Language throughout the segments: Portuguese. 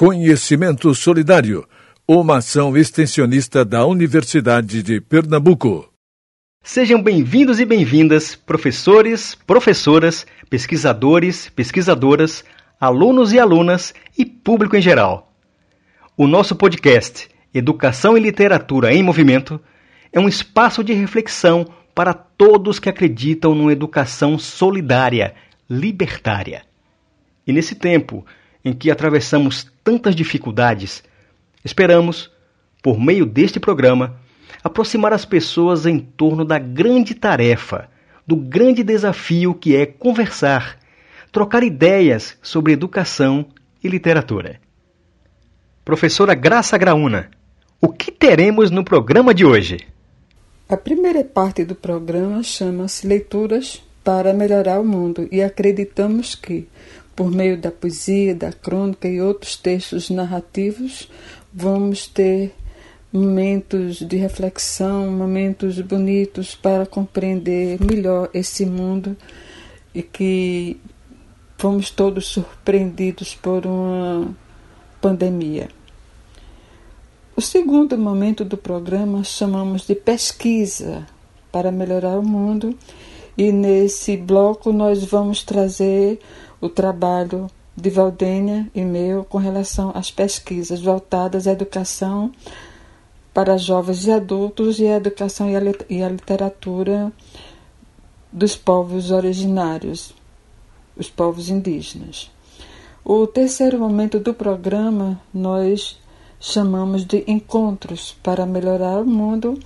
Conhecimento Solidário, uma ação extensionista da Universidade de Pernambuco. Sejam bem-vindos e bem-vindas, professores, professoras, pesquisadores, pesquisadoras, alunos e alunas e público em geral. O nosso podcast Educação e Literatura em Movimento é um espaço de reflexão para todos que acreditam numa educação solidária, libertária. E nesse tempo em que atravessamos tantas dificuldades, esperamos, por meio deste programa, aproximar as pessoas em torno da grande tarefa, do grande desafio que é conversar, trocar ideias sobre educação e literatura. Professora Graça Graúna, o que teremos no programa de hoje? A primeira parte do programa chama-se Leituras para Melhorar o Mundo e acreditamos que, por meio da poesia, da crônica e outros textos narrativos, vamos ter momentos de reflexão, momentos bonitos para compreender melhor esse mundo e que fomos todos surpreendidos por uma pandemia. O segundo momento do programa chamamos de pesquisa para melhorar o mundo e nesse bloco nós vamos trazer o trabalho de Valdênia e meu com relação às pesquisas voltadas à educação para jovens e adultos e à educação e à literatura dos povos originários, os povos indígenas. O terceiro momento do programa nós chamamos de encontros para melhorar o mundo.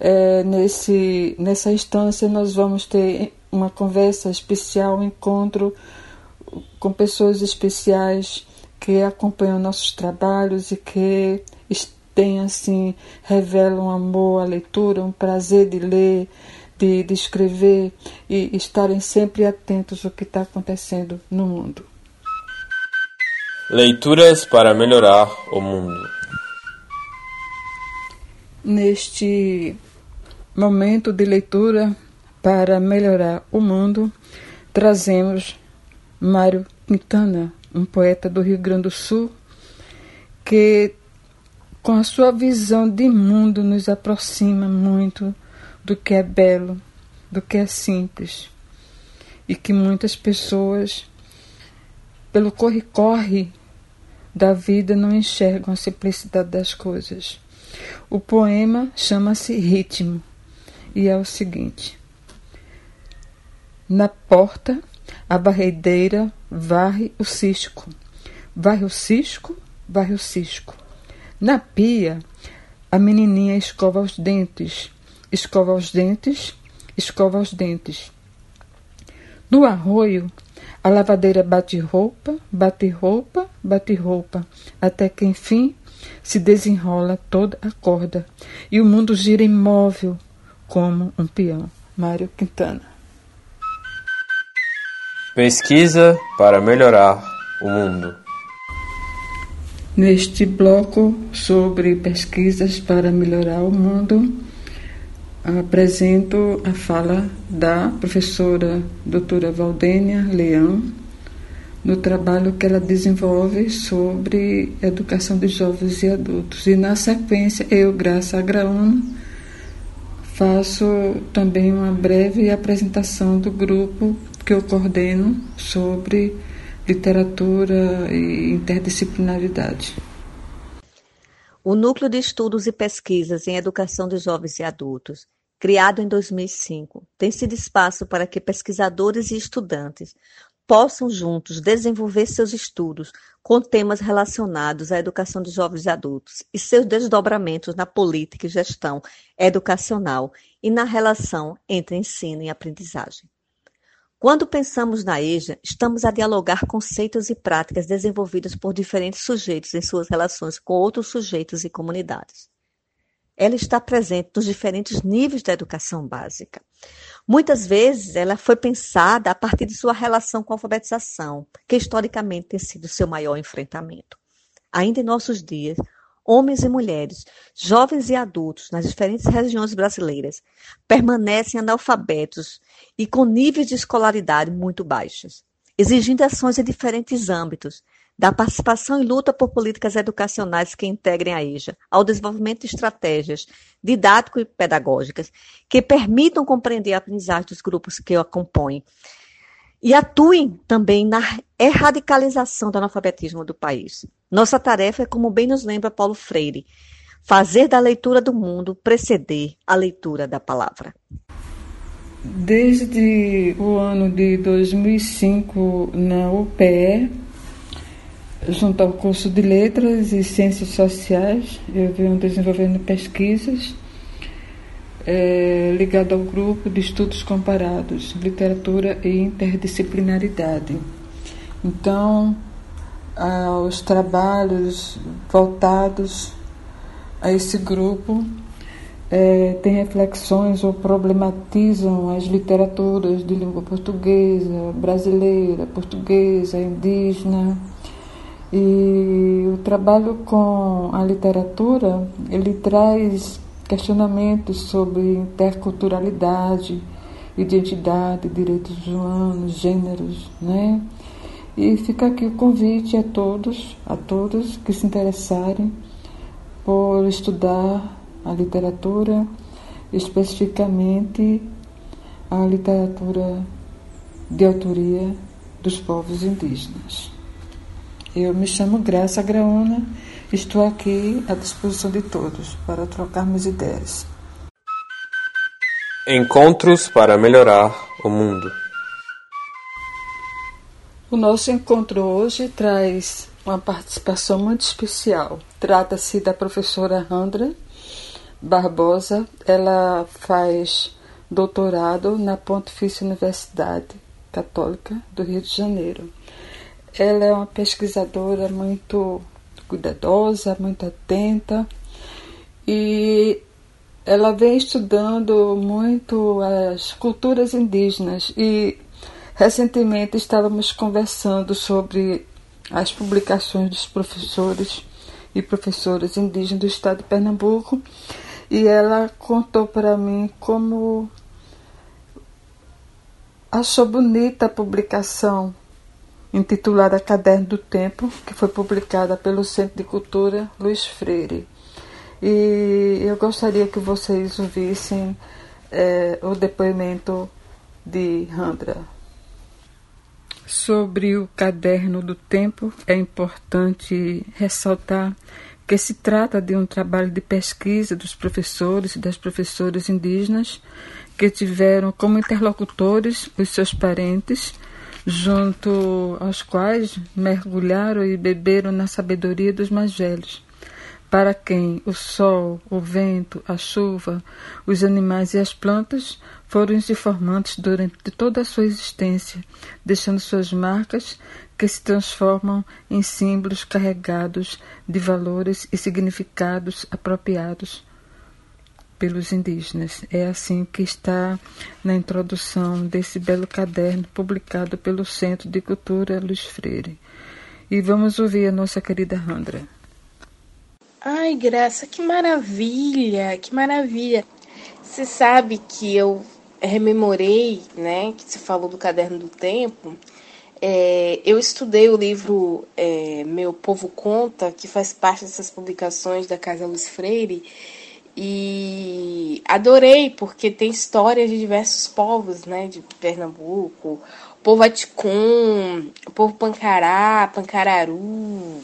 É, nesse, nessa instância, nós vamos ter uma conversa especial, um encontro com pessoas especiais que acompanham nossos trabalhos e que têm assim revelam amor à leitura, um prazer de ler, de, de escrever e estarem sempre atentos ao que está acontecendo no mundo. Leituras para melhorar o mundo. Neste momento de leitura para melhorar o mundo, trazemos Mário Quintana, um poeta do Rio Grande do Sul, que com a sua visão de mundo nos aproxima muito do que é belo, do que é simples, e que muitas pessoas, pelo corre-corre da vida, não enxergam a simplicidade das coisas. O poema chama-se Ritmo e é o seguinte: Na porta a barreideira varre o cisco. Varre o cisco, varre o cisco. Na pia, a menininha escova os dentes. Escova os dentes, escova os dentes. No arroio, a lavadeira bate roupa, bate roupa, bate roupa, até que enfim se desenrola toda a corda e o mundo gira imóvel como um peão. Mário Quintana. Pesquisa para melhorar o mundo. Neste bloco sobre pesquisas para melhorar o mundo, apresento a fala da professora doutora Valdênia Leão, no trabalho que ela desenvolve sobre educação de jovens e adultos. E na sequência, eu, Graça Agraúna, faço também uma breve apresentação do grupo que eu coordeno sobre literatura e interdisciplinaridade. O Núcleo de Estudos e Pesquisas em Educação de Jovens e Adultos, criado em 2005, tem sido espaço para que pesquisadores e estudantes possam juntos desenvolver seus estudos com temas relacionados à educação de jovens e adultos e seus desdobramentos na política e gestão educacional e na relação entre ensino e aprendizagem. Quando pensamos na EJA, estamos a dialogar conceitos e práticas desenvolvidos por diferentes sujeitos em suas relações com outros sujeitos e comunidades. Ela está presente nos diferentes níveis da educação básica. Muitas vezes ela foi pensada a partir de sua relação com a alfabetização, que historicamente tem sido seu maior enfrentamento. Ainda em nossos dias, homens e mulheres, jovens e adultos nas diferentes regiões brasileiras permanecem analfabetos e com níveis de escolaridade muito baixos, exigindo ações em diferentes âmbitos, da participação e luta por políticas educacionais que integrem a EJA, ao desenvolvimento de estratégias didático e pedagógicas que permitam compreender a aprendizagem dos grupos que o compõem e atuem também na erradicalização do analfabetismo do país. Nossa tarefa é, como bem nos lembra Paulo Freire, fazer da leitura do mundo preceder a leitura da palavra. Desde o ano de 2005, na UPE, junto ao curso de Letras e Ciências Sociais, eu venho desenvolvendo pesquisas é, ligado ao grupo de estudos comparados, literatura e interdisciplinaridade. Então, os trabalhos voltados a esse grupo é, têm reflexões ou problematizam as literaturas de língua portuguesa, brasileira, portuguesa, indígena. E o trabalho com a literatura, ele traz questionamentos sobre interculturalidade, identidade, direitos humanos, gêneros, né? E fica aqui o convite a todos, a todos que se interessarem por estudar a literatura, especificamente a literatura de autoria dos povos indígenas. Eu me chamo Graça Graúna, estou aqui à disposição de todos para trocarmos ideias. Encontros para melhorar o mundo. O nosso encontro hoje traz uma participação muito especial. Trata-se da professora Andra Barbosa. Ela faz doutorado na Pontifícia Universidade Católica do Rio de Janeiro. Ela é uma pesquisadora muito cuidadosa, muito atenta e ela vem estudando muito as culturas indígenas e Recentemente estávamos conversando sobre as publicações dos professores e professoras indígenas do estado de Pernambuco e ela contou para mim como achou bonita a publicação intitulada Caderno do Tempo, que foi publicada pelo Centro de Cultura Luiz Freire. E eu gostaria que vocês ouvissem é, o depoimento de Randra. Sobre o caderno do tempo, é importante ressaltar que se trata de um trabalho de pesquisa dos professores e das professoras indígenas que tiveram como interlocutores os seus parentes, junto aos quais mergulharam e beberam na sabedoria dos mais velhos. Para quem o sol, o vento, a chuva, os animais e as plantas foram os informantes durante toda a sua existência, deixando suas marcas que se transformam em símbolos carregados de valores e significados apropriados pelos indígenas. É assim que está na introdução desse belo caderno publicado pelo Centro de Cultura Luiz Freire. E vamos ouvir a nossa querida Randra. Ai, Graça, que maravilha, que maravilha. Você sabe que eu rememorei, né, que você falou do Caderno do Tempo. É, eu estudei o livro é, Meu Povo Conta, que faz parte dessas publicações da Casa Luz Freire, e adorei, porque tem histórias de diversos povos, né, de Pernambuco, povo Aticum, povo Pancará, Pancararu,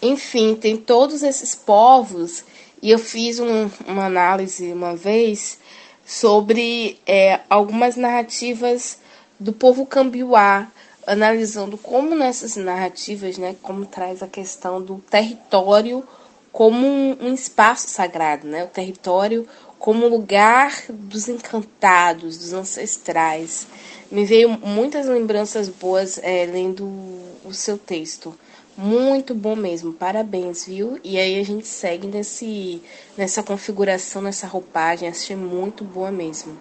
enfim, tem todos esses povos, e eu fiz um, uma análise uma vez sobre é, algumas narrativas do povo cambiuá, analisando como nessas narrativas, né, como traz a questão do território como um, um espaço sagrado, né, o território como lugar dos encantados, dos ancestrais. Me veio muitas lembranças boas é, lendo o seu texto. Muito bom mesmo, parabéns, viu? E aí a gente segue nesse, nessa configuração, nessa roupagem, achei muito boa mesmo.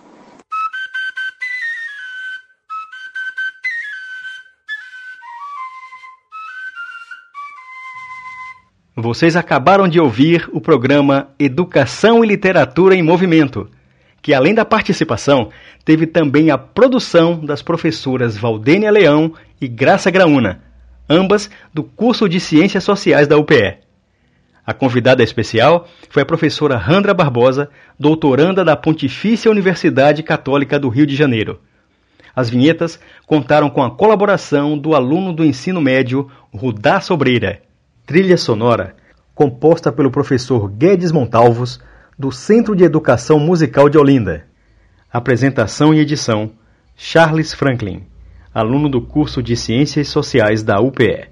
Vocês acabaram de ouvir o programa Educação e Literatura em Movimento, que além da participação, teve também a produção das professoras Valdênia Leão e Graça Graúna ambas do curso de Ciências Sociais da UPE. A convidada especial foi a professora Randra Barbosa, doutoranda da Pontifícia Universidade Católica do Rio de Janeiro. As vinhetas contaram com a colaboração do aluno do ensino médio Rudá Sobreira. Trilha sonora composta pelo professor Guedes Montalvos, do Centro de Educação Musical de Olinda. Apresentação e edição Charles Franklin, aluno do curso de Ciências Sociais da UPE.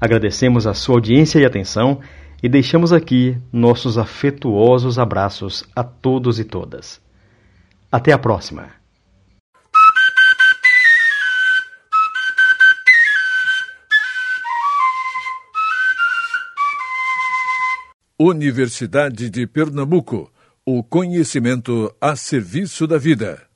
Agradecemos a sua audiência e atenção e deixamos aqui nossos afetuosos abraços a todos e todas. Até a próxima! Universidade de Pernambuco. O conhecimento a serviço da vida.